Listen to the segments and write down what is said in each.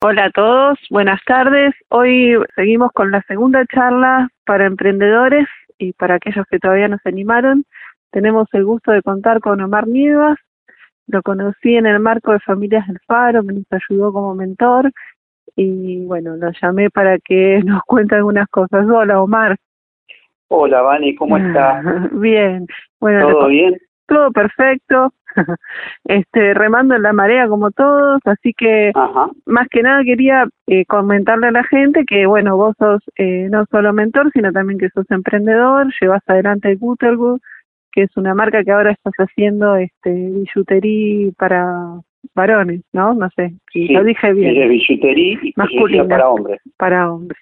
Hola a todos, buenas tardes. Hoy seguimos con la segunda charla para emprendedores y para aquellos que todavía no se animaron. Tenemos el gusto de contar con Omar Nievas. Lo conocí en el marco de Familias del Faro, me nos ayudó como mentor y bueno, lo llamé para que nos cuente algunas cosas. Hola Omar. Hola Vani, ¿cómo estás? bien. Bueno, ¿Todo bien? Todo perfecto. este remando en la marea como todos, así que más que nada quería eh, comentarle a la gente que bueno, vos sos eh, no solo mentor, sino también que sos emprendedor, llevas adelante Gutterwood, que es una marca que ahora estás haciendo este billutería para varones, ¿no? No sé, si lo dije bien. Es billutería masculina para hombres. Para hombres.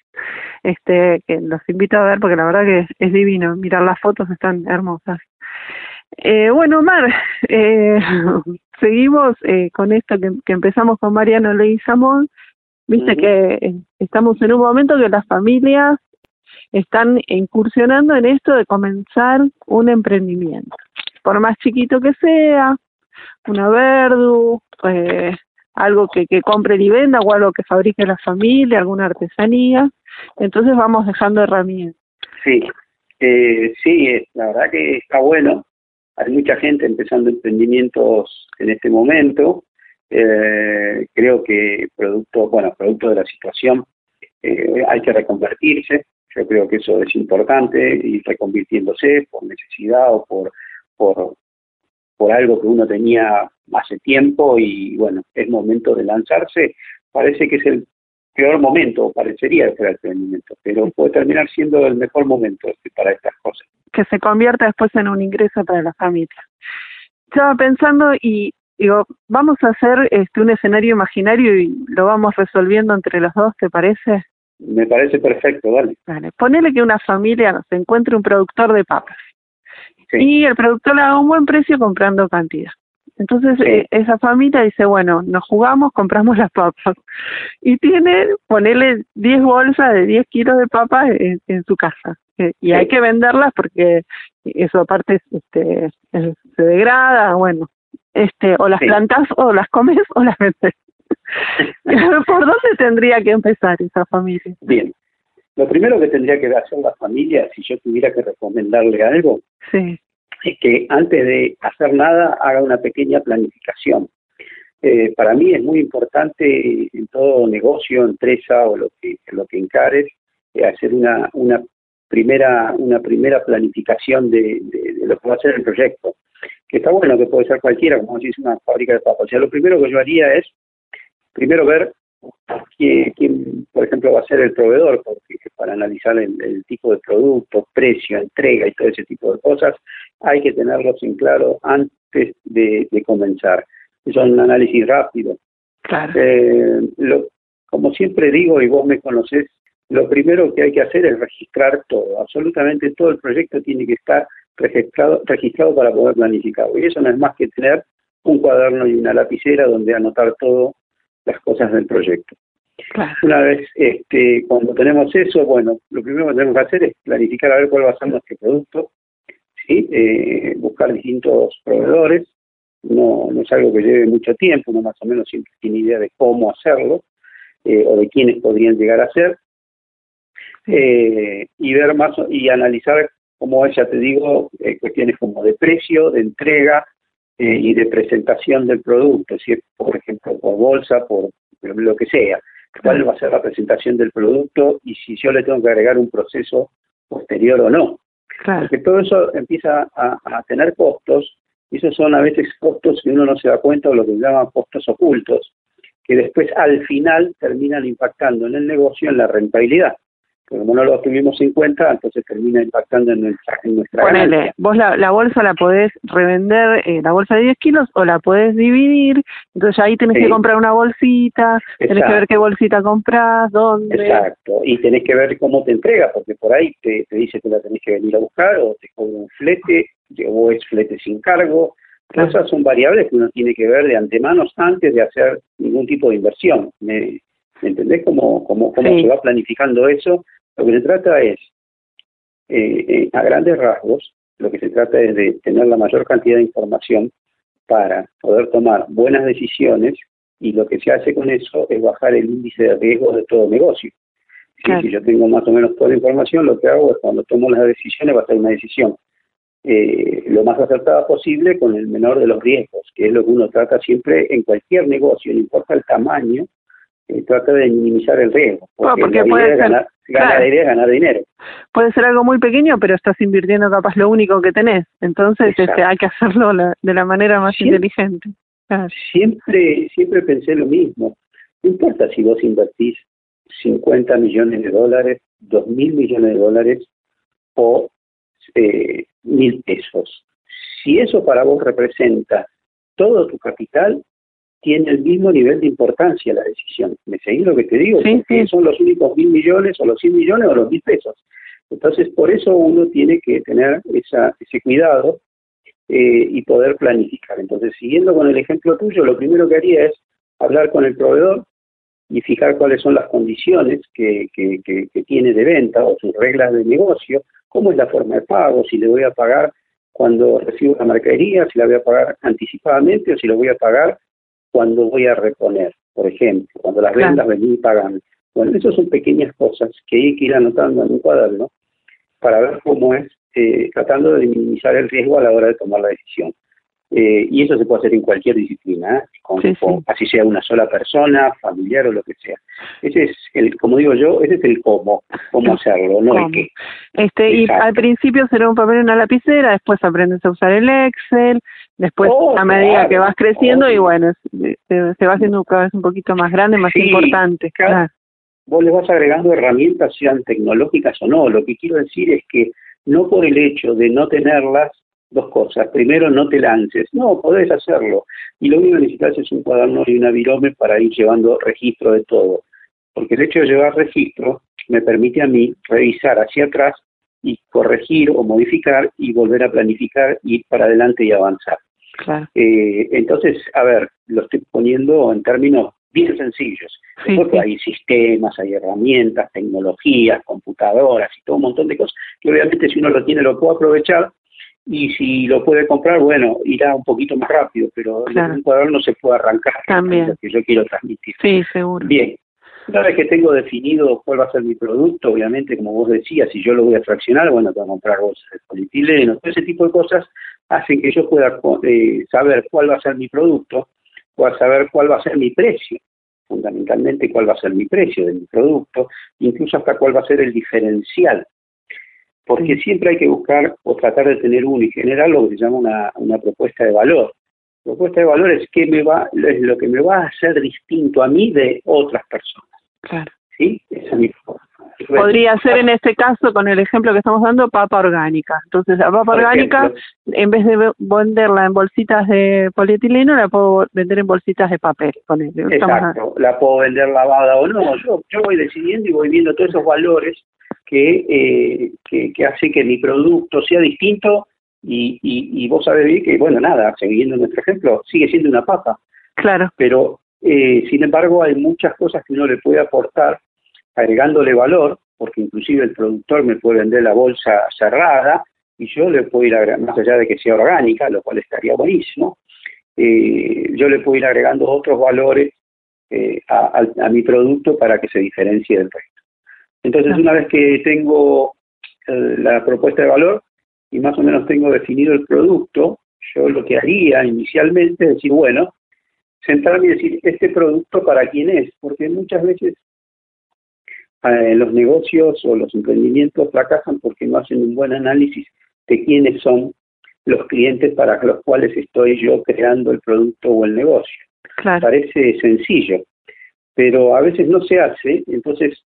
Este, que los invito a ver porque la verdad que es, divino, mirar las fotos están hermosas. Eh, bueno, Omar, eh, seguimos eh, con esto que, empezamos con Mariano Leguizamón. Viste que eh, estamos en un momento que las familias están incursionando en esto de comenzar un emprendimiento, por más chiquito que sea, una verdu, eh, algo que, que compre y venda o algo que fabrique la familia, alguna artesanía. Entonces vamos dejando herramientas. Sí, eh, sí, la verdad que está bueno. Hay mucha gente empezando emprendimientos en este momento. Eh, creo que producto, bueno, producto de la situación, eh, hay que reconvertirse. Yo creo que eso es importante, ir reconvirtiéndose por necesidad o por, por, por algo que uno tenía hace tiempo y bueno, es momento de lanzarse. Parece que es el peor momento, parecería ser el emprendimiento, pero puede terminar siendo el mejor momento para estas cosas. Que se convierta después en un ingreso para la familia. Estaba pensando y digo, vamos a hacer este un escenario imaginario y lo vamos resolviendo entre los dos, ¿te parece? Me parece perfecto, dale. Vale, ponele que una familia nos encuentre un productor de papas y el productor le da un buen precio comprando cantidad. Entonces eh, esa familia dice, bueno, nos jugamos, compramos las papas. Y tiene, ponerle 10 bolsas de 10 kilos de papas en, su casa. Eh, y hay que venderlas porque eso aparte este, se degrada, bueno. este O las plantas o las comes o las vendes. ¿Por dónde tendría que empezar esa familia? Bien. Lo primero que tendría que hacer la familia, si yo tuviera que recomendarle algo, sí. Es que antes de hacer nada haga una pequeña planificación. Eh, para mí es muy importante en todo negocio, empresa o lo que lo que encares, eh, hacer una, una primera una primera planificación de, lo que va a ser el proyecto. Que está bueno, que puede ser cualquiera, como si es una fábrica de papas. O sea, lo primero que yo haría es primero ver quién, por ejemplo, va a ser el proveedor, porque para analizar el, tipo de producto, precio, entrega y todo ese tipo de cosas, hay que tenerlos en claro antes de, comenzar. Eso es un análisis rápido. Claro. Eh, como siempre digo, y vos me conocés, lo primero que hay que hacer es registrar todo. Absolutamente todo el proyecto tiene que estar registrado, registrado para poder planificarlo. Y eso no es más que tener un cuaderno y una lapicera donde anotar todo las cosas del proyecto. Una vez este, cuando tenemos eso, bueno, lo primero que tenemos que hacer es planificar a ver cuál va a ser nuestro producto, ¿sí? Eh, buscar distintos proveedores, no, no es algo que lleve mucho tiempo, uno más o menos siempre tiene idea de cómo hacerlo eh, o de quiénes podrían llegar a ser, eh, y ver más y analizar, como ya te digo, cuestiones como de precio, de entrega, eh, y de presentación del producto, si es, por ejemplo, por bolsa, por lo que sea, cuál va a ser la presentación del producto y si yo le tengo que agregar un proceso posterior o no. Porque todo eso empieza a, tener costos, y esos son a veces costos que uno no se da cuenta o lo que se llama costos ocultos, que después al final terminan impactando en el negocio en la rentabilidad como no lo tuvimos en cuenta, entonces termina impactando en nuestra, en nuestra Ponele, vos la, la, bolsa la podés revender, eh, la bolsa de 10 kilos, o la podés dividir, entonces ahí tenés que comprar una bolsita, tenés que ver qué bolsita compras, dónde. Exacto, y tenés que ver cómo te entrega, porque por ahí te, te dice que la tenés que venir a buscar, o te cobra un flete, o es flete sin cargo, esas son variables que uno tiene que ver de antemano antes de hacer ningún tipo de inversión. ¿Me, entendés cómo, cómo, cómo se va planificando eso? Lo que se trata es, eh, eh, a grandes rasgos, lo que se trata es de tener la mayor cantidad de información para poder tomar buenas decisiones y lo que se hace con eso es bajar el índice de riesgo de todo negocio. Si yo tengo más o menos toda la información, lo que hago es cuando tomo las decisiones va a ser una decisión eh, lo más acertada posible con el menor de los riesgos, que es lo que uno trata siempre en cualquier negocio, no importa el tamaño, eh, trata de minimizar el riesgo. Porque, puede ser, ganar, ganar dinero. Puede ser algo muy pequeño, pero estás invirtiendo capaz lo único que tenés. Entonces este, hay que hacerlo de la manera más inteligente. Siempre, siempre pensé lo mismo. No importa si vos invertís 50 millones de dólares, 2 mil millones de dólares o eh, mil pesos. Si eso para vos representa todo tu capital, tiene el mismo nivel de importancia la decisión. ¿Me seguís lo que te digo? Porque son los únicos mil millones o los cien millones o los mil pesos. Entonces, por eso uno tiene que tener esa, ese cuidado eh, y poder planificar. Entonces, siguiendo con el ejemplo tuyo, lo primero que haría es hablar con el proveedor y fijar cuáles son las condiciones que, que, que tiene de venta o sus reglas de negocio, cómo es la forma de pago, si le voy a pagar cuando recibo la mercadería, si la voy a pagar anticipadamente o si lo voy a pagar cuando voy a reponer, por ejemplo, cuando las vendas venís y pagan. Bueno, esas son pequeñas cosas que hay que ir anotando en un cuaderno para ver cómo es, eh, tratando de minimizar el riesgo a la hora de tomar la decisión. Eh, y eso se puede hacer en cualquier disciplina, ¿eh? así sea una sola persona, familiar o lo que sea. Ese es el, como digo yo, ese es el cómo, cómo hacerlo, no el qué. Este, y al principio será un papel y una lapicera, después aprendes a usar el Excel, después oh, a medida que vas creciendo y bueno, se, va haciendo cada vez un poquito más grande, más importante. Vos le vas agregando herramientas, sean tecnológicas o no. Lo que quiero decir es que no por el hecho de no tenerlas dos cosas. Primero, no te lances. No, podés hacerlo. Y lo único que necesitas es un cuaderno y una virome para ir llevando registro de todo. Porque el hecho de llevar registro me permite a mí revisar hacia atrás y corregir o modificar y volver a planificar, ir para adelante y avanzar. Eh, entonces, a ver, lo estoy poniendo en términos bien sencillos. porque hay sistemas, hay herramientas, tecnologías, computadoras y todo un montón de cosas que obviamente si uno lo tiene lo puede aprovechar y si lo puede comprar, bueno, irá un poquito más rápido, pero claro. un cuaderno se puede arrancar. También. Que yo quiero transmitir. Sí, seguro. Bien. Una vez que tengo definido cuál va a ser mi producto, obviamente, como vos decías, si yo lo voy a fraccionar, bueno, tengo que comprar bolsas de polietileno, todo ese tipo de cosas hacen que yo pueda eh, saber cuál va a ser mi producto, pueda saber cuál va a ser mi precio, fundamentalmente cuál va a ser mi precio de mi producto, incluso hasta cuál va a ser el diferencial porque siempre hay que buscar o tratar de tener uno y generar lo que se llama una, una propuesta de valor. Propuesta de valor es, que me va, es lo que me va a hacer distinto a mí de otras personas. Claro. ¿Sí? Esa es mi Podría ser en este caso, con el ejemplo que estamos dando, papa orgánica. Entonces, la papa orgánica, en vez de venderla en bolsitas de polietileno, la puedo vender en bolsitas de papel. Exacto, la puedo vender lavada o no. Yo, yo voy decidiendo y voy viendo todos esos valores que, eh, que, hace que mi producto sea distinto y, y, vos sabés bien que, bueno, nada, siguiendo nuestro ejemplo, sigue siendo una papa. Claro. Pero, eh, sin embargo, hay muchas cosas que uno le puede aportar agregándole valor, porque inclusive el productor me puede vender la bolsa cerrada y yo le puedo ir agregando, más allá de que sea orgánica, lo cual estaría buenísimo, eh, yo le puedo ir agregando otros valores a, a, mi producto para que se diferencie del resto. Entonces, una vez que tengo eh, la propuesta de valor y más o menos tengo definido el producto, yo lo que haría inicialmente es decir, bueno, centrarme y decir, ¿este producto para quién es? Porque muchas veces eh, los negocios o los emprendimientos fracasan porque no hacen un buen análisis de quiénes son los clientes para los cuales estoy yo creando el producto o el negocio. Parece sencillo, pero a veces no se hace, entonces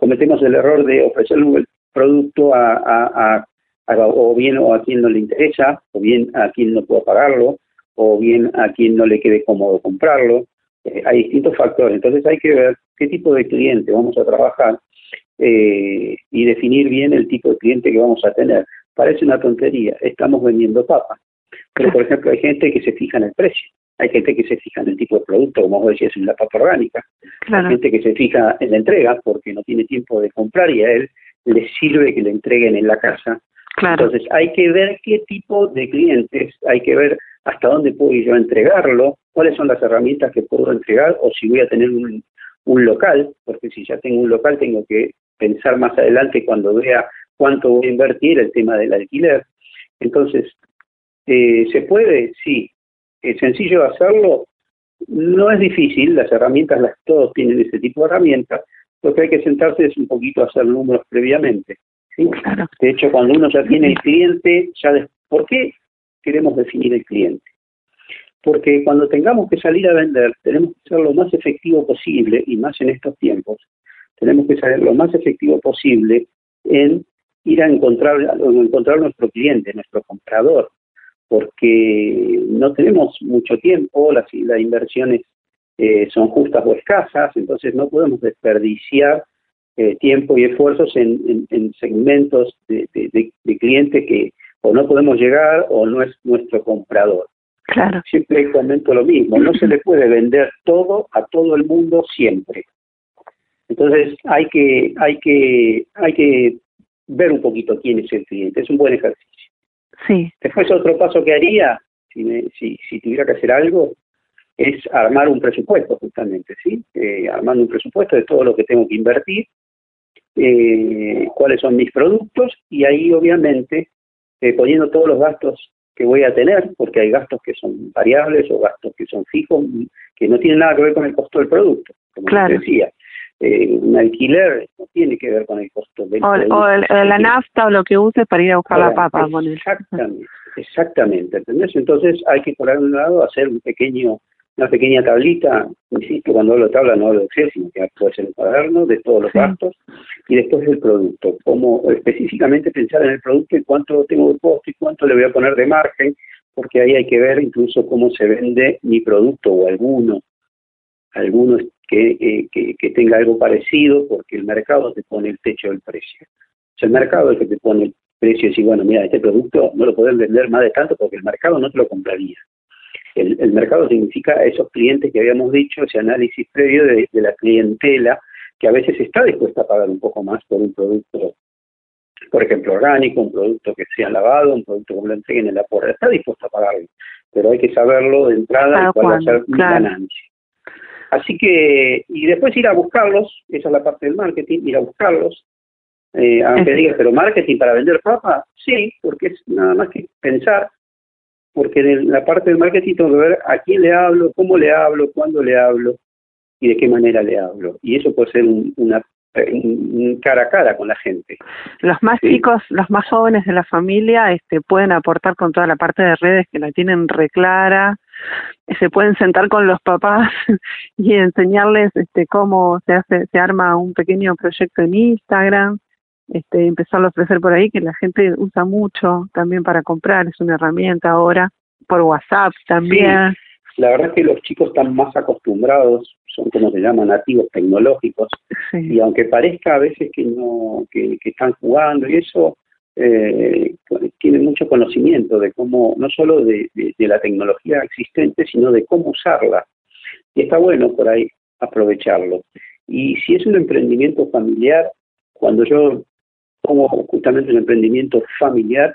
cometemos el error de ofrecer un producto a, o bien o a quien no le interesa, o bien a quien no pueda pagarlo, o bien a quien no le quede cómodo comprarlo. Eh, hay distintos factores, entonces hay que ver qué tipo de cliente vamos a trabajar eh, y definir bien el tipo de cliente que vamos a tener. Parece una tontería, estamos vendiendo papas, pero por ejemplo hay gente que se fija en el precio. Hay gente que se fija en el tipo de producto, como vos decías, en la papa orgánica. Hay gente que se fija en la entrega porque no tiene tiempo de comprar y a él le sirve que le entreguen en la casa. Entonces hay que ver qué tipo de clientes, hay que ver hasta dónde puedo yo entregarlo, cuáles son las herramientas que puedo entregar o si voy a tener un, un local, porque si ya tengo un local tengo que pensar más adelante cuando vea cuánto voy a invertir el tema del alquiler. Entonces, eh, ¿se puede? Sí. ¿Es sencillo hacerlo? No es difícil, las herramientas, las todos tienen ese tipo de herramientas, lo que hay que sentarse es un poquito a hacer números previamente. ¿sí? De hecho, cuando uno ya tiene el cliente, ya ¿por qué queremos definir el cliente? Porque cuando tengamos que salir a vender, tenemos que ser lo más efectivo posible, y más en estos tiempos, tenemos que ser lo más efectivo posible en ir a encontrar, a encontrar nuestro cliente, nuestro comprador, porque no tenemos mucho tiempo, las, las inversiones eh, son justas o escasas, entonces no podemos desperdiciar eh, tiempo y esfuerzos en, segmentos de, de, clientes que o no podemos llegar o no es nuestro comprador. Claro. Siempre comento lo mismo, no se le puede vender todo a todo el mundo siempre. Entonces hay que, hay que, hay que ver un poquito quién es el cliente, es un buen ejercicio. Sí. Después otro paso que haría, si, si, si tuviera que hacer algo, es armar un presupuesto justamente, ¿sí? Eh, armando un presupuesto de todo lo que tengo que invertir, eh, cuáles son mis productos y ahí obviamente eh, poniendo todos los gastos que voy a tener, porque hay gastos que son variables o gastos que son fijos, que no tienen nada que ver con el costo del producto, como claro. decía. Eh, un alquiler no tiene que ver con el costo del o. O la nafta o lo que uses para ir a buscar la papa. Exactamente, exactamente, ¿entendés? Entonces hay que por algún lado hacer un pequeño una pequeña tablita, insisto, cuando hablo de tabla no hablo de Excel, sino que puede ser un cuaderno de todos los gastos, y después el producto, como específicamente pensar en el producto y cuánto tengo de costo y cuánto le voy a poner de margen, porque ahí hay que ver incluso cómo se vende mi producto o alguno, alguno que, eh, que, que tenga algo parecido, porque el mercado te pone el techo del precio. O sea, el mercado es el que te pone el precio y dice, bueno, mira, este producto no lo pueden vender más de tanto porque el mercado no te lo compraría. El, mercado significa esos clientes que habíamos dicho, ese análisis previo de, la clientela que a veces está dispuesta a pagar un poco más por un producto, por ejemplo, orgánico, un producto que sea lavado, un producto que lo entreguen en la puerta, está dispuesta a pagarlo, pero hay que saberlo de entrada y cuál va a ser mi ganancia. Así que, y después ir a buscarlos, esa es la parte del marketing, ir a buscarlos, eh, aunque digas, pero marketing para vender papa, sí, porque es nada más que pensar porque en la parte del marketing tengo que ver a quién le hablo, cómo le hablo, cuándo le hablo y de qué manera le hablo. Y eso puede ser un, una cara a cara con la gente. Los más chicos, los más jóvenes de la familia, este, pueden aportar con toda la parte de redes que la tienen reclara, se pueden sentar con los papás y enseñarles este, cómo se hace, se arma un pequeño proyecto en Instagram, este, empezarlo a ofrecer por ahí, que la gente usa mucho también para comprar, es una herramienta ahora, por WhatsApp también. la verdad es que los chicos están más acostumbrados, son como se llaman nativos tecnológicos, y aunque parezca a veces que no que, están jugando y eso, eh, tienen mucho conocimiento de cómo, no solo de, de la tecnología existente, sino de cómo usarla. Y está bueno por ahí aprovecharlo. Y si es un emprendimiento familiar, cuando yo como justamente un emprendimiento familiar,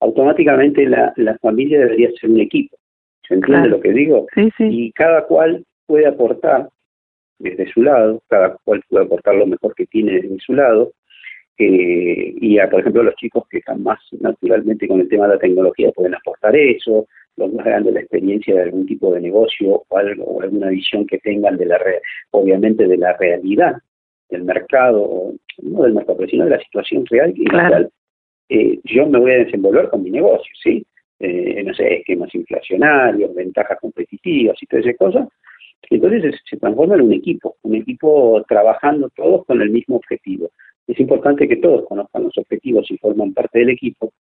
automáticamente la, la familia debería ser un equipo. ¿Se entiende lo que digo? Y cada cual puede aportar desde su lado, cada cual puede aportar lo mejor que tiene desde su lado, eh, y a, por ejemplo los chicos que están más naturalmente con el tema de la tecnología pueden aportar eso, los más grandes la experiencia de algún tipo de negocio o algo o alguna visión que tengan de la obviamente de la realidad del mercado, no del mercado, sino de la situación real en la cual eh, yo me voy a desenvolver con mi negocio, ¿sí? Eh, no sé, esquemas inflacionarios, ventajas competitivas y todas esas cosas. Entonces se, transforma en un equipo, un equipo trabajando todos con el mismo objetivo. Es importante que todos conozcan los objetivos y forman parte del equipo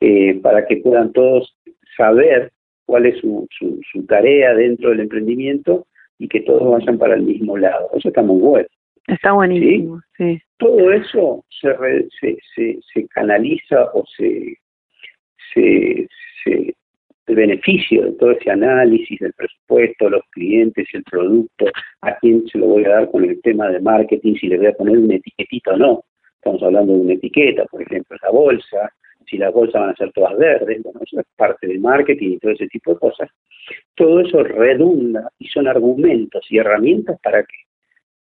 eh, para que puedan todos saber cuál es su, su, su, tarea dentro del emprendimiento y que todos vayan para el mismo lado. Eso está muy bueno. Está buenísimo, ¿sí? Todo eso se, se, se, se, canaliza o se, se, se, el beneficio de todo ese análisis del presupuesto, los clientes, el producto, a quién se lo voy a dar con el tema de marketing, si le voy a poner una etiquetita o no. Estamos hablando de una etiqueta, por ejemplo, la bolsa, si las bolsas van a ser todas verdes, bueno, eso es parte del marketing y todo ese tipo de cosas. Todo eso redunda y son argumentos y herramientas para qué?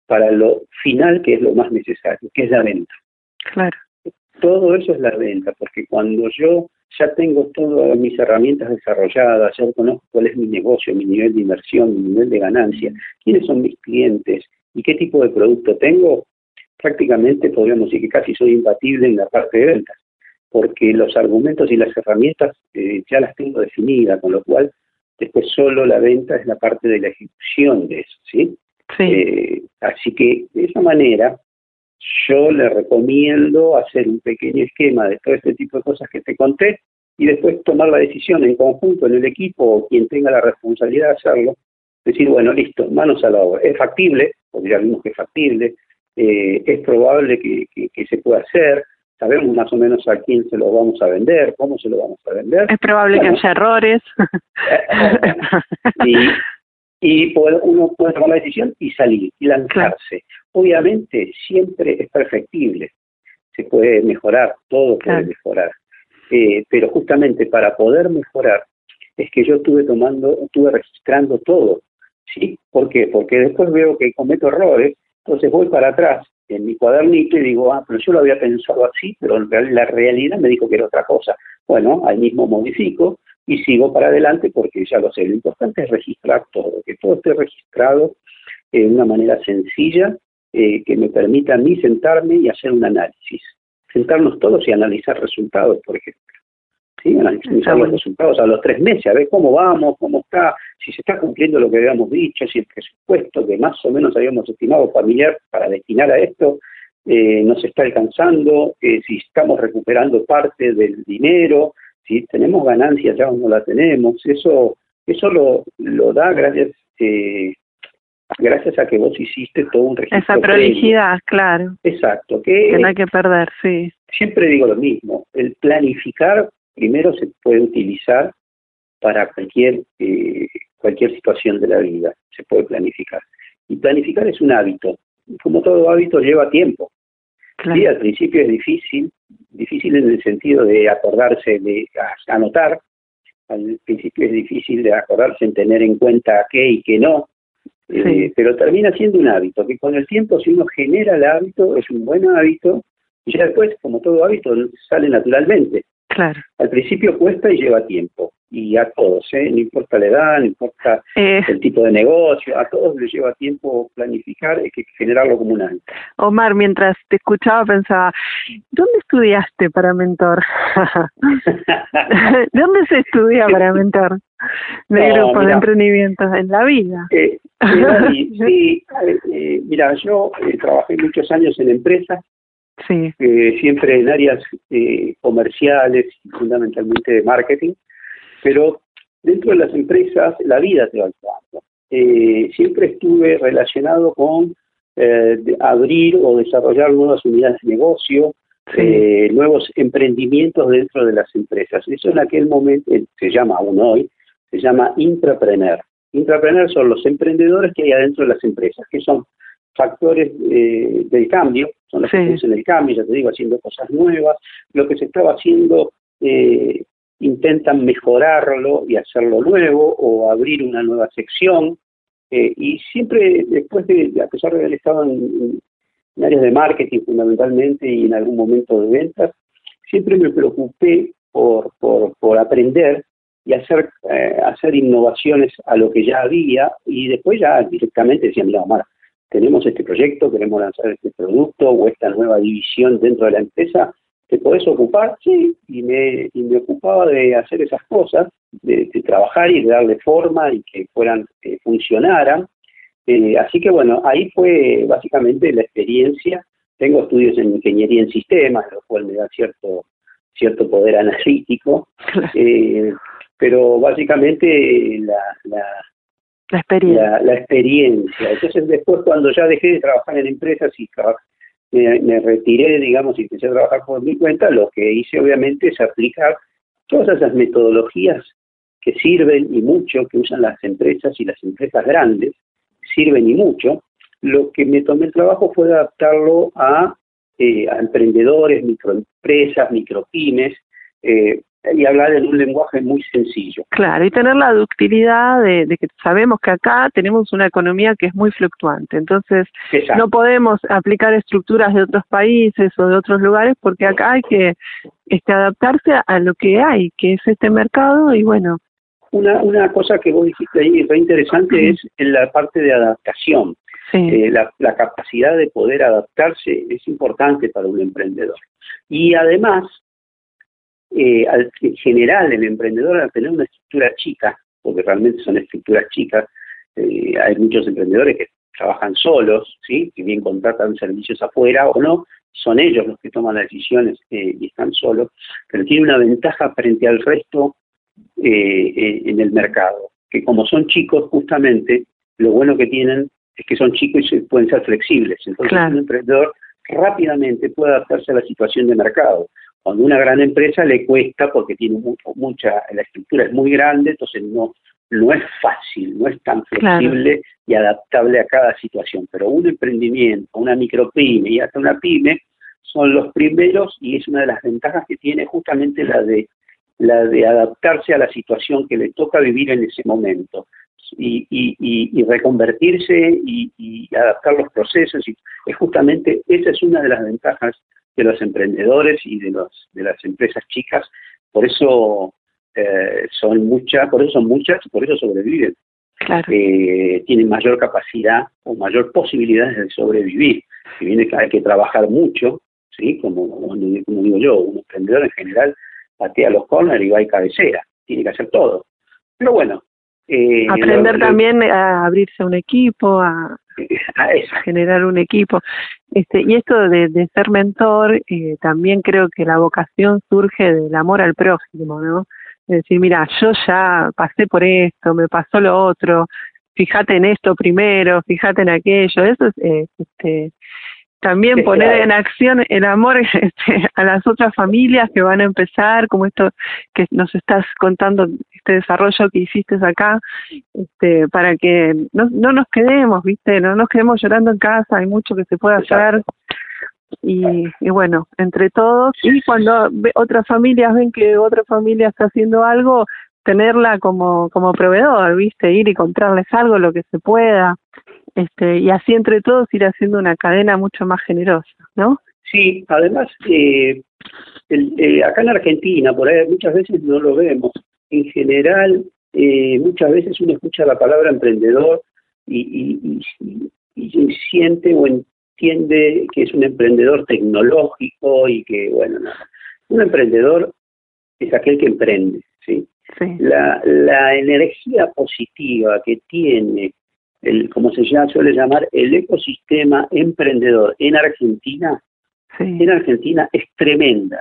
Para lo final que es lo más necesario, que es la venta. Claro. Todo eso es la venta, porque cuando yo ya tengo todas mis herramientas desarrolladas, ya conozco cuál es mi negocio, mi nivel de inversión, mi nivel de ganancia, quiénes son mis clientes y qué tipo de producto tengo, prácticamente podríamos decir que casi soy imbatible en la parte de ventas, porque los argumentos y las herramientas eh, ya las tengo definidas, con lo cual después solo la venta es la parte de la ejecución de eso, ¿sí? Sí. Eh, así que de esa manera yo le recomiendo hacer un pequeño esquema de todo este tipo de cosas que te conté y después tomar la decisión en conjunto en el equipo o quien tenga la responsabilidad de hacerlo, decir, bueno, listo, manos a la obra. Es factible, porque ya vimos que es factible, eh, es probable que, que, se pueda hacer, sabemos más o menos a quién se lo vamos a vender, cómo se lo vamos a vender. Es probable que haya errores. y, y uno puede tomar la decisión y salir y lanzarse. Obviamente siempre es perfectible, se puede mejorar, todo puede mejorar, eh, pero justamente para poder mejorar es que yo estuve tomando, estuve registrando todo, ¿sí? ¿Por qué? Porque después veo que cometo errores, entonces voy para atrás en mi cuadernito y digo, ah, pero yo lo había pensado así, pero la realidad me dijo que era otra cosa. Bueno, ahí mismo modifico y sigo para adelante porque ya lo sé. Lo importante es registrar todo, que todo esté registrado de una manera sencilla eh, que me permita a mí sentarme y hacer un análisis. Sentarnos todos y analizar resultados, por ejemplo. ¿Sí? Analizar los resultados a los tres meses, a ver cómo vamos, cómo está, si se está cumpliendo lo que habíamos dicho, si el presupuesto que más o menos habíamos estimado familiar para destinar a esto eh, nos está alcanzando, eh, si estamos recuperando parte del dinero, si tenemos ganancias ya o no la tenemos, eso eso lo, lo da gracias eh, gracias a que vos hiciste todo un registro. Esa prolijidad, claro. Exacto. Que, no hay que perder, sí. Siempre digo lo mismo, el planificar primero se puede utilizar para cualquier, eh, cualquier situación de la vida, se puede planificar. Y planificar es un hábito. Como todo hábito lleva tiempo. Sí, al principio es difícil, difícil en el sentido de acordarse, de anotar. Al principio es difícil de acordarse en tener en cuenta qué y qué no, eh, pero termina siendo un hábito, que con el tiempo si uno genera el hábito, es un buen hábito, y ya después, como todo hábito, sale naturalmente. Claro. Al principio cuesta y lleva tiempo y a todos, ¿eh? no importa la edad, no importa eh. el tipo de negocio, a todos les lleva tiempo planificar, hay que generarlo como un hábito. Omar, mientras te escuchaba pensaba, ¿dónde estudiaste para mentor? ¿Dónde se estudia para mentor? De grupos de emprendimiento en la vida. Eh, sí, eh, mira, yo trabajé muchos años en empresas, sí. siempre en áreas comerciales, fundamentalmente de marketing, pero dentro de las empresas la vida te va ayudando. Eh, siempre estuve relacionado con eh, abrir o desarrollar nuevas unidades de negocio, eh, nuevos emprendimientos dentro de las empresas. Eso en aquel momento, se llama aún hoy, se llama intrapreneur. Intrapreneur son los emprendedores que hay adentro de las empresas, que son factores del cambio, son los que en el cambio, ya te digo, haciendo cosas nuevas, lo que se estaba haciendo eh, intentan mejorarlo y hacerlo nuevo o abrir una nueva sección. Eh, y siempre, después de, a pesar de haber estado en, áreas de marketing fundamentalmente y en algún momento de ventas, siempre me preocupé por, por, por aprender y hacer, eh, hacer innovaciones a lo que ya había y después ya directamente decía, mira, Omar, tenemos este proyecto, queremos lanzar este producto o esta nueva división dentro de la empresa, ¿Te podés ocupar? Sí, y me, y me ocupaba de hacer esas cosas, de, trabajar y de darle forma y que fueran, que funcionaran. Eh, así que bueno, ahí fue básicamente la experiencia. Tengo estudios en ingeniería en sistemas, lo cual me da cierto, cierto poder analítico, eh, pero básicamente la, la, la experiencia. Entonces después cuando ya dejé de trabajar en empresas y me, retiré, digamos, y empecé a trabajar por mi cuenta, lo que hice obviamente es aplicar todas esas metodologías que sirven y mucho, que usan las empresas y las empresas grandes, sirven y mucho. Lo que me tomé el trabajo fue adaptarlo a, eh, a emprendedores, microempresas, micropymes, eh, y hablar en un lenguaje muy sencillo. Claro, y tener la ductilidad de, que sabemos que acá tenemos una economía que es muy fluctuante, entonces no podemos aplicar estructuras de otros países o de otros lugares porque acá hay que este, adaptarse a lo que hay, que es este mercado y bueno. Una, una cosa que vos dijiste ahí re interesante es en la parte de adaptación. Eh, la, la capacidad de poder adaptarse es importante para un emprendedor. Y además, eh, en general el emprendedor al tener una estructura chica, porque realmente son estructuras chicas, eh, hay muchos emprendedores que trabajan solos, ¿sí? que bien contratan servicios afuera o no, son ellos los que toman las decisiones eh, y están solos, pero tiene una ventaja frente al resto en el mercado, que como son chicos justamente, lo bueno que tienen es que son chicos y pueden ser flexibles, entonces un emprendedor rápidamente puede adaptarse a la situación de mercado. Cuando una gran empresa le cuesta porque tiene mucha, la estructura es muy grande, entonces no, no es fácil, no es tan flexible y adaptable a cada situación. Pero un emprendimiento, una micropyme y hasta una pyme son los primeros y es una de las ventajas que tiene justamente la de la de adaptarse a la situación que le toca vivir en ese momento y, y, y, reconvertirse y, y, adaptar los procesos. Y es justamente esa es una de las ventajas de los emprendedores y de los de las empresas chicas. Por eso eh, son muchas por eso son muchas y por eso sobreviven. Eh, tienen mayor capacidad o mayor posibilidades de sobrevivir. Si viene hay que trabajar mucho sí como, como digo yo un emprendedor en general patea los corners y va y cabecera. Tiene que hacer todo. Pero bueno eh, aprender también a abrirse a un equipo a a generar un equipo. Este, y esto de, ser mentor, eh, también creo que la vocación surge del amor al prójimo, ¿no? Es decir, mira, yo ya pasé por esto, me pasó lo otro, fíjate en esto primero, fíjate en aquello, eso es, eh, este, también poner en acción el amor este, a las otras familias que van a empezar, como esto que nos estás contando, este desarrollo que hiciste acá, este, para que no, no nos quedemos, ¿viste? No nos quedemos llorando en casa, hay mucho que se puede hacer. Y, y bueno, entre todos, y cuando otras familias ven que otra familia está haciendo algo, tenerla como, como proveedor, ¿viste? Ir y comprarles algo, lo que se pueda este, y así entre todos ir haciendo una cadena mucho más generosa, ¿no? Sí, además, eh, eh, acá en Argentina, por ahí muchas veces no lo vemos, en general, eh, muchas veces uno escucha la palabra emprendedor y, y, y, siente o entiende que es un emprendedor tecnológico y que, bueno, nada. Un emprendedor es aquel que emprende, ¿sí? sí. La, la energía positiva que tiene el, como se llama, suele llamar, el ecosistema emprendedor en Argentina, en Argentina es tremenda.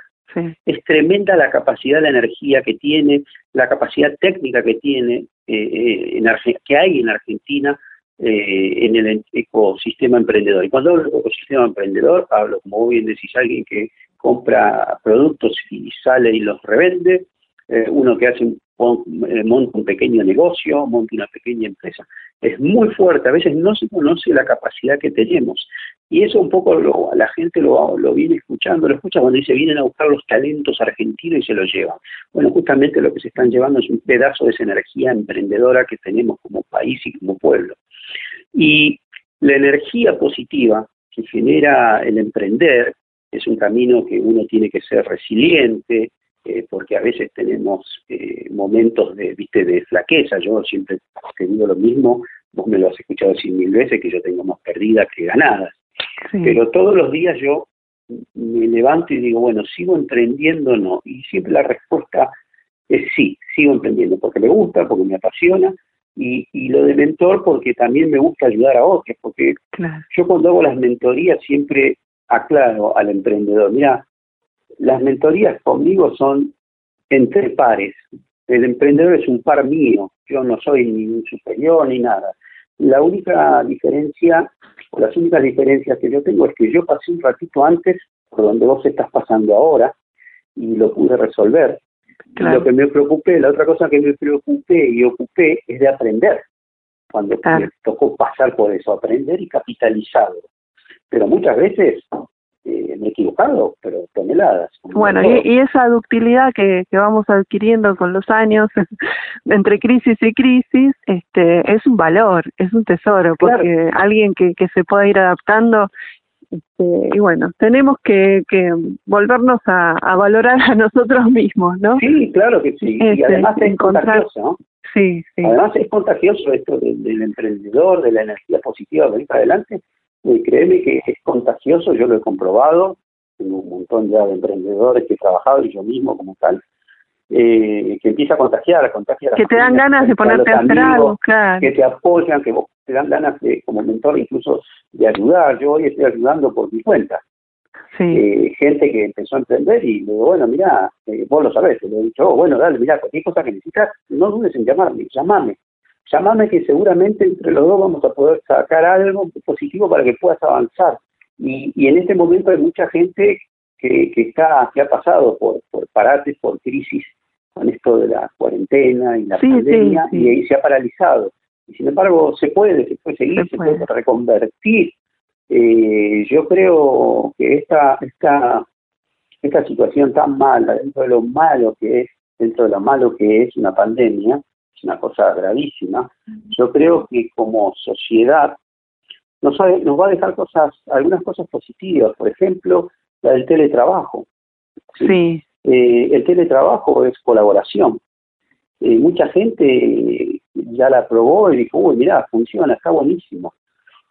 Es tremenda la capacidad, la energía que tiene, la capacidad técnica que tiene, eh, en que hay en Argentina eh, en el ecosistema emprendedor. Y cuando hablo de ecosistema emprendedor, hablo, como bien decís, alguien que compra productos y sale y los revende, eh, uno que hace un eh, monta un pequeño negocio, monta una pequeña empresa. Es muy fuerte, a veces no se conoce la capacidad que tenemos. Y eso un poco la gente lo, lo viene escuchando, lo escucha cuando dice vienen a buscar los talentos argentinos y se los llevan. Bueno, justamente lo que se están llevando es un pedazo de esa energía emprendedora que tenemos como país y como pueblo. Y la energía positiva que genera el emprender es un camino que uno tiene que ser resiliente, eh, porque a veces tenemos eh, momentos de, viste, de flaqueza. Yo siempre te digo lo mismo, vos me lo has escuchado cien mil veces, que yo tengo más perdidas que ganadas. Pero todos los días yo me levanto y digo, bueno, ¿sigo emprendiendo o no? Y siempre la respuesta es sí, sigo emprendiendo, porque me gusta, porque me apasiona, y, y lo de mentor porque también me gusta ayudar a otros, porque yo cuando hago las mentorías siempre aclaro al emprendedor, mira, las mentorías conmigo son entre pares. El emprendedor es un par mío, yo no soy ni un superior ni nada. La única diferencia, o las únicas diferencias que yo tengo es que yo pasé un ratito antes por donde vos estás pasando ahora y lo pude resolver. Lo que me preocupé, la otra cosa que me preocupé y ocupé es de aprender. Cuando me tocó pasar por eso, aprender y capitalizarlo. Pero muchas veces eh, me he equivocado, pero toneladas. Bueno, y, esa ductilidad que, que vamos adquiriendo con los años, entre crisis y crisis, este, es un valor, es un tesoro, porque alguien que, que se pueda ir adaptando este, y bueno, tenemos que, que volvernos a, a, valorar a nosotros mismos, ¿no? Sí, claro que sí. y este, además es contagioso, ¿no? Sí, sí. Además es contagioso esto del, emprendedor, de la energía positiva de ir para adelante. Y créeme que es contagioso, yo lo he comprobado. Tengo un montón ya de emprendedores que he trabajado y yo mismo como tal. Eh, que empieza a contagiar, a contagiar. Que te dan ganas de ponerte a hacer algo, claro. Que te apoyan, que te dan ganas de, como mentor incluso de ayudar. Yo hoy estoy ayudando por mi cuenta. Eh, gente que empezó a emprender y le digo, bueno, mira, eh, vos lo sabés, te lo he dicho, oh, bueno, dale, mira, cualquier cosa que necesitas, no dudes en llamarme, llamame. Llamame que seguramente entre los dos vamos a poder sacar algo positivo para que puedas avanzar. Y, y en este momento hay mucha gente que, que está que ha pasado por, por parates, por crisis con esto de la cuarentena y la pandemia y ahí se ha paralizado. Y sin embargo se puede, se puede seguir, se puede reconvertir eh, yo creo que esta, esta, esta situación tan mala, dentro de lo malo que es, dentro de lo malo que es una pandemia, es una cosa gravísima, yo creo que como sociedad nos, va a dejar cosas, algunas cosas positivas, por ejemplo, la del teletrabajo. Sí. Eh, el teletrabajo es colaboración. Eh, mucha gente ya la probó y dijo, uy, mira, funciona, está buenísimo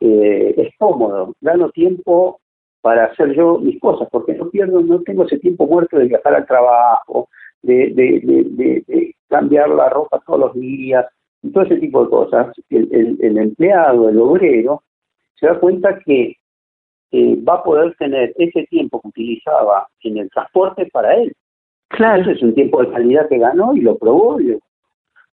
eh, es cómodo, gano tiempo para hacer yo mis cosas, porque no pierdo, no tengo ese tiempo muerto de viajar al trabajo, de, de, cambiar la ropa todos los días, y todo ese tipo de cosas. El, el, empleado, el obrero, se da cuenta que eh, va a poder tener ese tiempo que utilizaba en el transporte para él. Claro. Es un tiempo de calidad que ganó y lo probó. desde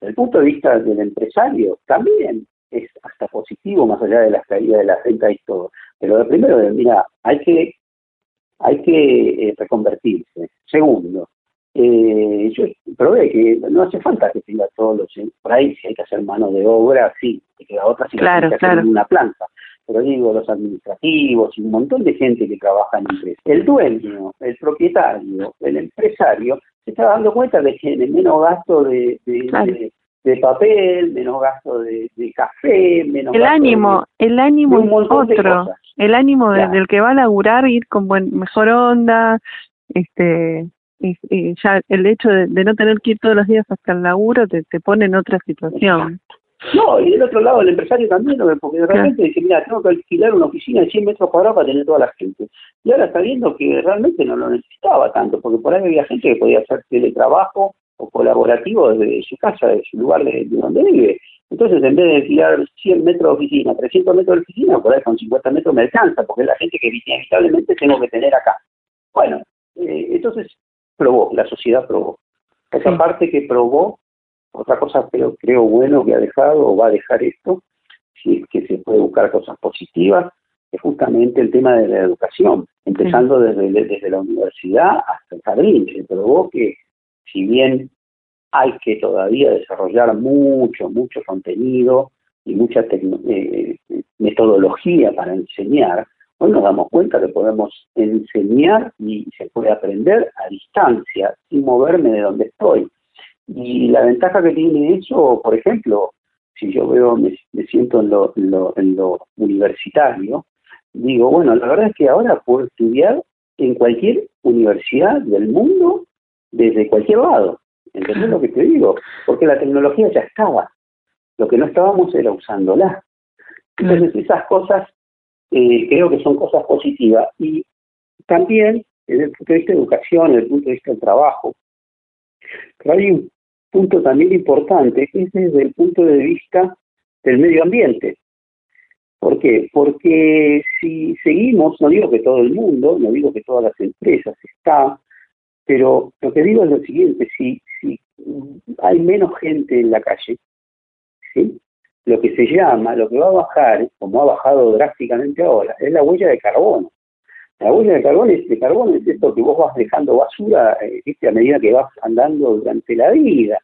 el punto de vista del empresario, también es hasta positivo más allá de las caídas de la renta y todo. Pero lo primero, mira, hay que hay que eh, reconvertirse. Segundo, eh, yo probé que no hace falta que tenga todos los... Por ahí si hay que hacer mano de obra, sí, que la otra sí claro, que hacer en una planta. Pero digo, los administrativos y un montón de gente que trabaja en empresas. El dueño, el propietario, el empresario, se está dando cuenta de que tiene menos gasto de, de de papel, menos gasto de, café, menos el ánimo, el ánimo es otro, el ánimo del que va a laburar ir con buen, mejor onda, este, ya el hecho de, no tener que ir todos los días hasta el laburo te, te pone en otra situación. No, y del otro lado el empresario también, porque de repente dice, mira, tengo que alquilar una oficina de 100 metros cuadrados para tener toda la gente. Y ahora está viendo que realmente no lo necesitaba tanto, porque por ahí había gente que podía hacer teletrabajo o colaborativo desde su casa, de su lugar de, donde vive. Entonces, en vez de alquilar 100 metros de oficina, 300 metros de oficina, por ahí con 50 metros me alcanza, porque es la gente que inevitablemente tengo que tener acá. Bueno, eh, entonces probó, la sociedad probó. Esa parte que probó, otra cosa creo, creo bueno que ha dejado o va a dejar esto, si es que se puede buscar cosas positivas, es justamente el tema de la educación, empezando desde, desde la universidad hasta el jardín. Se probó que si bien hay que todavía desarrollar mucho, mucho contenido y mucha eh, metodología para enseñar, hoy nos damos cuenta que podemos enseñar y se puede aprender a distancia, sin moverme de donde estoy. Y la ventaja que tiene eso, por ejemplo, si yo veo, me, siento en lo, en lo universitario, digo, bueno, la verdad es que ahora puedo estudiar en cualquier universidad del mundo desde cualquier lado. ¿Entendés lo que te digo? Porque la tecnología ya estaba. Lo que no estábamos era usándola. Entonces esas cosas eh, creo que son cosas positivas. Y también, desde el punto de vista de educación, desde el punto de vista del trabajo, pero hay un punto también importante, que es desde el punto de vista del medio ambiente. ¿Por qué? Porque si seguimos, no digo que todo el mundo, no digo que todas las empresas están pero lo que digo es lo siguiente, si, si hay menos gente en la calle, ¿sí? Lo que se llama, lo que va a bajar, como ha bajado drásticamente ahora, es la huella de carbono. La huella de carbono es, de carbono es esto que vos vas dejando basura eh, a medida que vas andando durante la vida.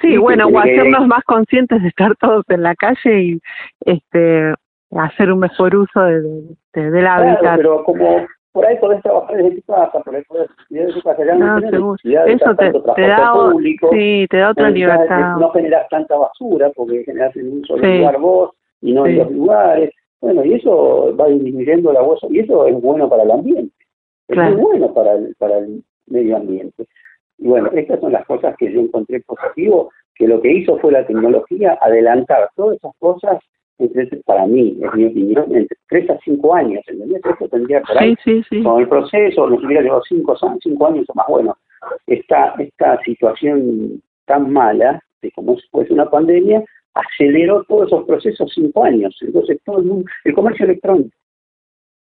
Sí, bueno, o hacernos más conscientes de estar todos en la calle y este hacer un mejor uso de, de, del hábitat. pero como por ahí podés trabajar desde tu casa, por ahí podés desde tu casa, ya no, no Eso te, te da, público, sí, te da otra libertad. No generas tanta basura porque generas en un solo lugar vos y no en dos lugares. Bueno, y eso va disminuyendo la hueso y eso es bueno para el ambiente. Es muy bueno para el, para el medio ambiente. Y bueno, estas son las cosas que yo encontré positivo, que lo que hizo fue la tecnología adelantar todas esas cosas entonces, para mí, es mi opinión, entre 3 a 5 años, ¿entendés? Eso tendría por ahí, sí, sí, sí. con el proceso, nos hubiera llevado 5 cinco, años o más. Bueno, esta, esta situación tan mala, de como fue una pandemia, aceleró todos esos procesos 5 años. Entonces, todo el mundo, el comercio electrónico,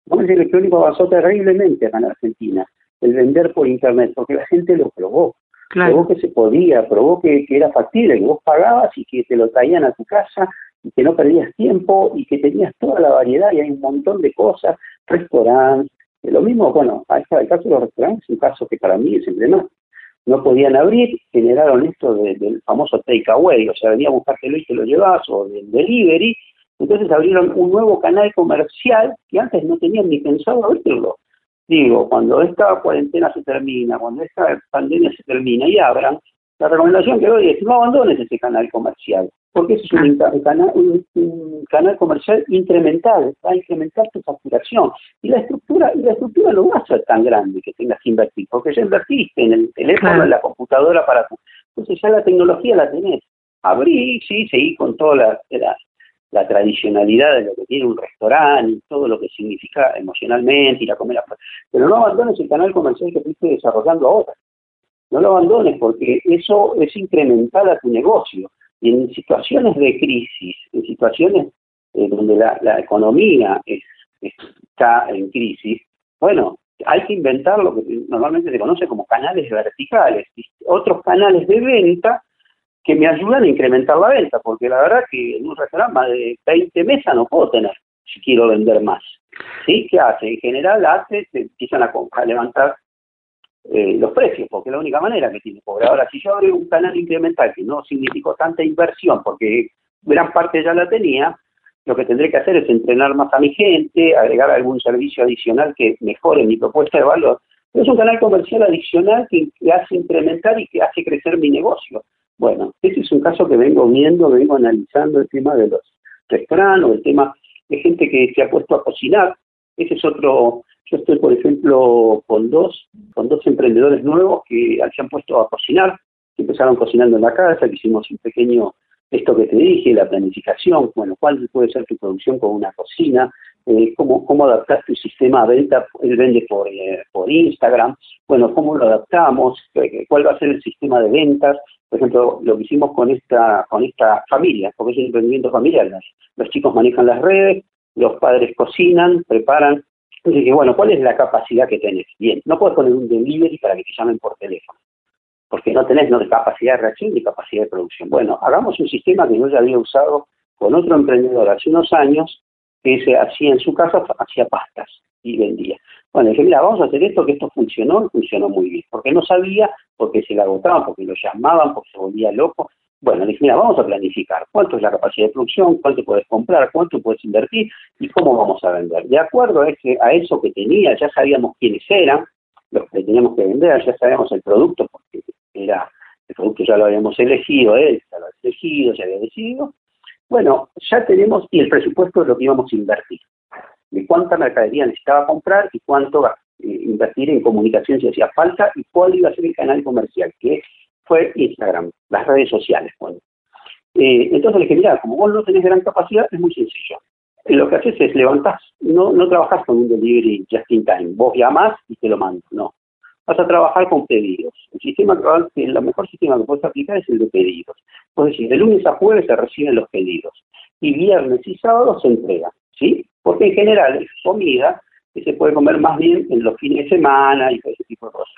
el comercio electrónico avanzó terriblemente acá en Argentina, el vender por Internet, porque la gente lo probó. Claro. Probó que se podía, probó que, que era factible, que vos pagabas y que te lo traían a tu casa y que no perdías tiempo y que tenías toda la variedad y hay un montón de cosas, restaurantes, lo mismo, bueno, el caso de los restaurantes es un caso que para mí es emblemático. No podían abrir, generaron esto del famoso takeaway, o sea, venía a buscártelo y te lo llevas, o del delivery, entonces abrieron un nuevo canal comercial que antes no tenían ni pensado abrirlo. Digo, cuando esta cuarentena se termina, cuando esta pandemia se termina y abran, la recomendación que doy es no abandones ese canal comercial, porque ese es un, ah. canal, un, canal comercial incremental, va a incrementar tu facturación. Y la estructura y la estructura no va a ser tan grande que tengas que invertir, porque ya invertiste en el teléfono, en la computadora para tu... Entonces ya la tecnología la tenés. Abrí, sí, seguí con toda la, la, tradicionalidad de lo que tiene un restaurante y todo lo que significa emocionalmente y la comer Pero no abandones el canal comercial que fuiste desarrollando ahora no lo abandones porque eso es incremental a tu negocio. Y en situaciones de crisis, en situaciones eh, donde la, economía está en crisis, bueno, hay que inventar lo que normalmente se conoce como canales verticales, otros canales de venta que me ayudan a incrementar la venta, porque la verdad que en un restaurante más de 20 mesas no puedo tener si quiero vender más. ¿Sí? ¿Qué hace? En general hace, se empiezan a levantar eh, los precios, porque es la única manera que tiene pobre. Ahora, si yo abro un canal incremental que no significó tanta inversión, porque gran parte ya la tenía, lo que tendré que hacer es entrenar más a mi gente, agregar algún servicio adicional que mejore mi propuesta de valor. es un canal comercial adicional que, hace incrementar y que hace crecer mi negocio. Bueno, ese es un caso que vengo viendo, vengo analizando el tema de los restaurantes, el tema de gente que se ha puesto a cocinar. Ese es otro yo estoy, por ejemplo, con dos, con dos emprendedores nuevos que se han puesto a cocinar, que empezaron cocinando en la casa, que hicimos un pequeño, esto que te dije, la planificación, bueno, cuál puede ser tu producción con una cocina, eh, cómo, cómo adaptar tu sistema de venta, él vende por, eh, por Instagram, bueno, cómo lo adaptamos, eh, cuál va a ser el sistema de ventas, por ejemplo, lo que hicimos con esta, con esta familia, porque es un emprendimiento familiar, los chicos manejan las redes, los padres cocinan, preparan entonces dije, bueno, ¿cuál es la capacidad que tenés? Bien, no puedes poner un delivery para que te llamen por teléfono, porque no tenés capacidad de reacción ni capacidad de producción. Bueno, hagamos un sistema que yo ya había usado con otro emprendedor hace unos años, que se hacía en su casa, hacía pastas y vendía. Bueno, dije, mira, vamos a hacer esto, que esto funcionó, funcionó muy bien, porque no sabía, porque se le agotaban, porque lo llamaban, porque se volvía loco, bueno, dije, mira, vamos a planificar cuánto es la capacidad de producción, cuánto puedes comprar, cuánto puedes invertir y cómo vamos a vender. De acuerdo a, ese, a eso que tenía, ya sabíamos quiénes eran, los que teníamos que vender, ya sabíamos el producto, porque era el producto ya lo habíamos elegido, él ya lo había elegido, ya había decidido. Bueno, ya tenemos, y el presupuesto de lo que íbamos a invertir, de cuánta mercadería necesitaba comprar y cuánto eh, invertir en comunicación si hacía falta y cuál iba a ser el canal comercial, que fue Instagram, las redes sociales. Bueno. Eh, entonces le dije, mira, como vos no tenés gran capacidad, es muy sencillo. Eh, lo que haces es levantás, no, no trabajás con un delivery just in time, vos llamás y te lo mando, no. Vas a trabajar con pedidos. El sistema el mejor sistema que puedes aplicar es el de pedidos. Es decir, de lunes a jueves se reciben los pedidos y viernes y sábado se entrega, ¿sí? Porque en general es comida que se puede comer más bien en los fines de semana y ese tipo de cosas.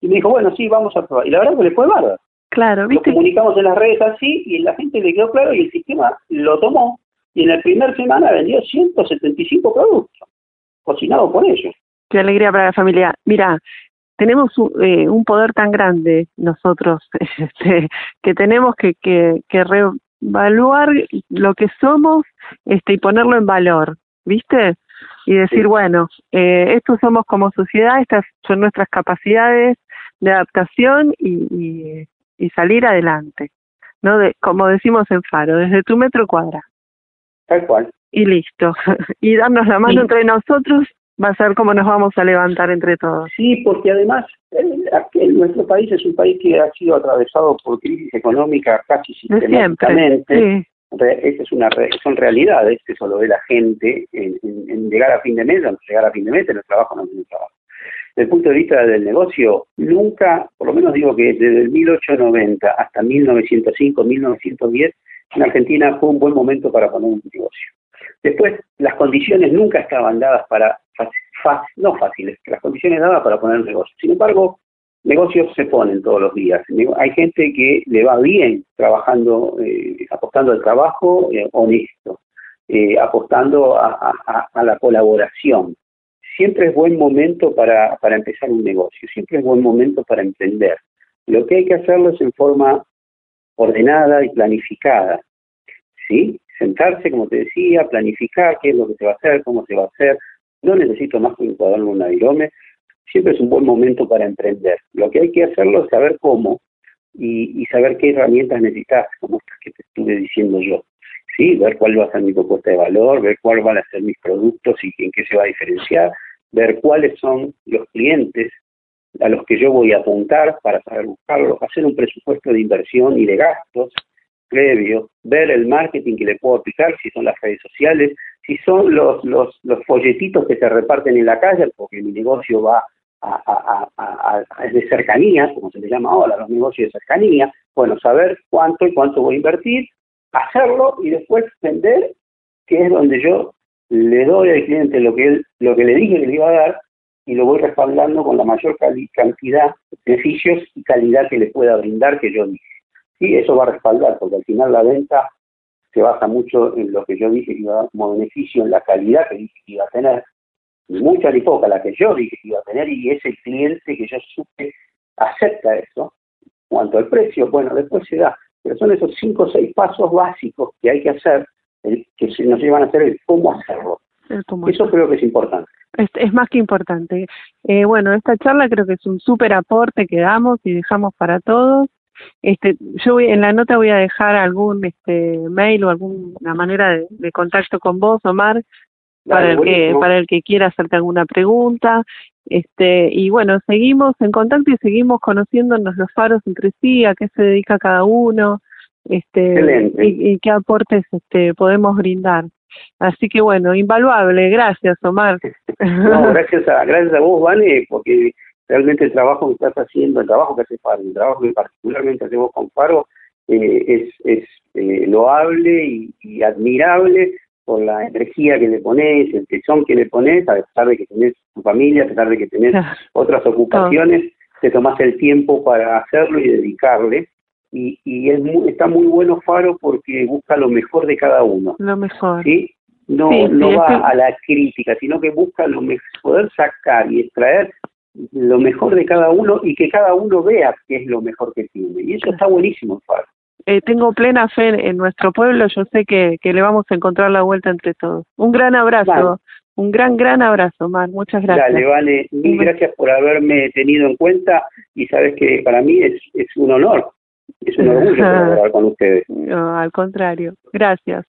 Y me dijo, bueno, sí, vamos a probar. Y la verdad que le fue bárbaro. Claro, ¿viste? Lo comunicamos en las redes así y la gente le quedó claro y el sistema lo tomó. Y en la primera semana vendió 175 productos, cocinados por ellos. Qué alegría para la familia. Mira, tenemos un, eh, un poder tan grande nosotros este, que tenemos que, que, que reevaluar lo que somos este, y ponerlo en valor, ¿viste? y decir, bueno, eh, estos somos como sociedad, estas son nuestras capacidades de adaptación y, y, salir adelante, ¿no? De, como decimos en Faro, desde tu metro cuadra. Tal cual. Y listo. y darnos la mano entre nosotros va a ser como nos vamos a levantar entre todos. Sí, porque además nuestro país es un país que ha sido atravesado por crisis económica casi sistemáticamente. Esta es una son realidades, eso lo ve la gente en, llegar a fin de mes, o llegar a fin de mes, en el trabajo no tiene trabajo. Desde el punto de vista del negocio, nunca, por lo menos digo que desde el 1890 hasta 1905, 1910, en Argentina fue un buen momento para poner un negocio. Después, las condiciones nunca estaban dadas para, no fáciles, las condiciones dadas para poner un negocio. Sin embargo, negocios se ponen todos los días. Hay gente que le va bien trabajando, eh, apostando al trabajo eh, honesto, eh, apostando a, la colaboración. Siempre es buen momento para, para empezar un negocio, siempre es buen momento para emprender. Lo que hay que hacerlo es en forma ordenada y planificada. ¿Sí? Sentarse, como te decía, planificar qué es lo que se va a hacer, cómo se va a hacer. No necesito más que un cuaderno, un adirome siempre es un buen momento para emprender. Lo que hay que hacerlo es saber cómo y, saber qué herramientas necesitas, como estas que te estuve diciendo yo. ¿Sí? Ver cuál va a ser mi propuesta de valor, ver cuáles van a ser mis productos y en qué se va a diferenciar, ver cuáles son los clientes a los que yo voy a apuntar para saber buscarlos, hacer un presupuesto de inversión y de gastos previo, ver el marketing que le puedo aplicar, si son las redes sociales, si son los, los, folletitos que se reparten en la calle, porque mi negocio va a, a, de cercanía, como se le llama ahora, los negocios de cercanía, bueno, saber cuánto y cuánto voy a invertir, hacerlo y después vender, que es donde yo le doy al cliente lo que él, lo que le dije que le iba a dar y lo voy respaldando con la mayor cantidad de beneficios y calidad que le pueda brindar que yo dije. Y eso va a respaldar, porque al final la venta se basa mucho en lo que yo dije que iba a dar como beneficio, en la calidad que dije que iba a tener, mucha ni poca, la que yo dije que iba a tener, y ese cliente que yo supe acepta eso. Cuanto al precio, bueno, después se da. Pero son esos cinco o seis pasos básicos que hay que hacer, que nos llevan a hacer el cómo hacerlo. eso creo que es importante. Es, más que importante. Eh, bueno, esta charla creo que es un súper aporte que damos y dejamos para todos. Este, yo voy, en la nota voy a dejar algún este mail o alguna manera de contacto con vos, Omar, para el que para el que quiera hacerte alguna pregunta este y bueno seguimos en contacto y seguimos conociéndonos los faros entre sí a qué se dedica cada uno este y, qué aportes este podemos brindar. Así que bueno invaluable. Gracias Omar. No gracias a gracias a vos Vane porque realmente el trabajo que estás haciendo el trabajo que hace Faro el trabajo que particularmente hacemos con Faro eh, es es eh, loable y admirable por la energía que le pones, el tesón que le pones, a pesar de que tenés tu familia, a pesar de que tenés otras ocupaciones, te tomás el tiempo para hacerlo y dedicarle. Y, y es está muy bueno Faro porque busca lo mejor de cada uno. Lo mejor. ¿sí? No, no va a la crítica, sino que busca lo mejor, poder sacar y extraer lo mejor de cada uno y que cada uno vea qué es lo mejor que tiene. Y eso está buenísimo, Faro eh, tengo plena fe en, nuestro pueblo, yo sé que, que, le vamos a encontrar la vuelta entre todos. Un gran abrazo, un gran, gran abrazo, Mar, muchas gracias. Dale, vale, mil gracias por haberme tenido en cuenta y sabes que para mí es, es un honor, es un orgullo colaborar con ustedes. No, al contrario, gracias.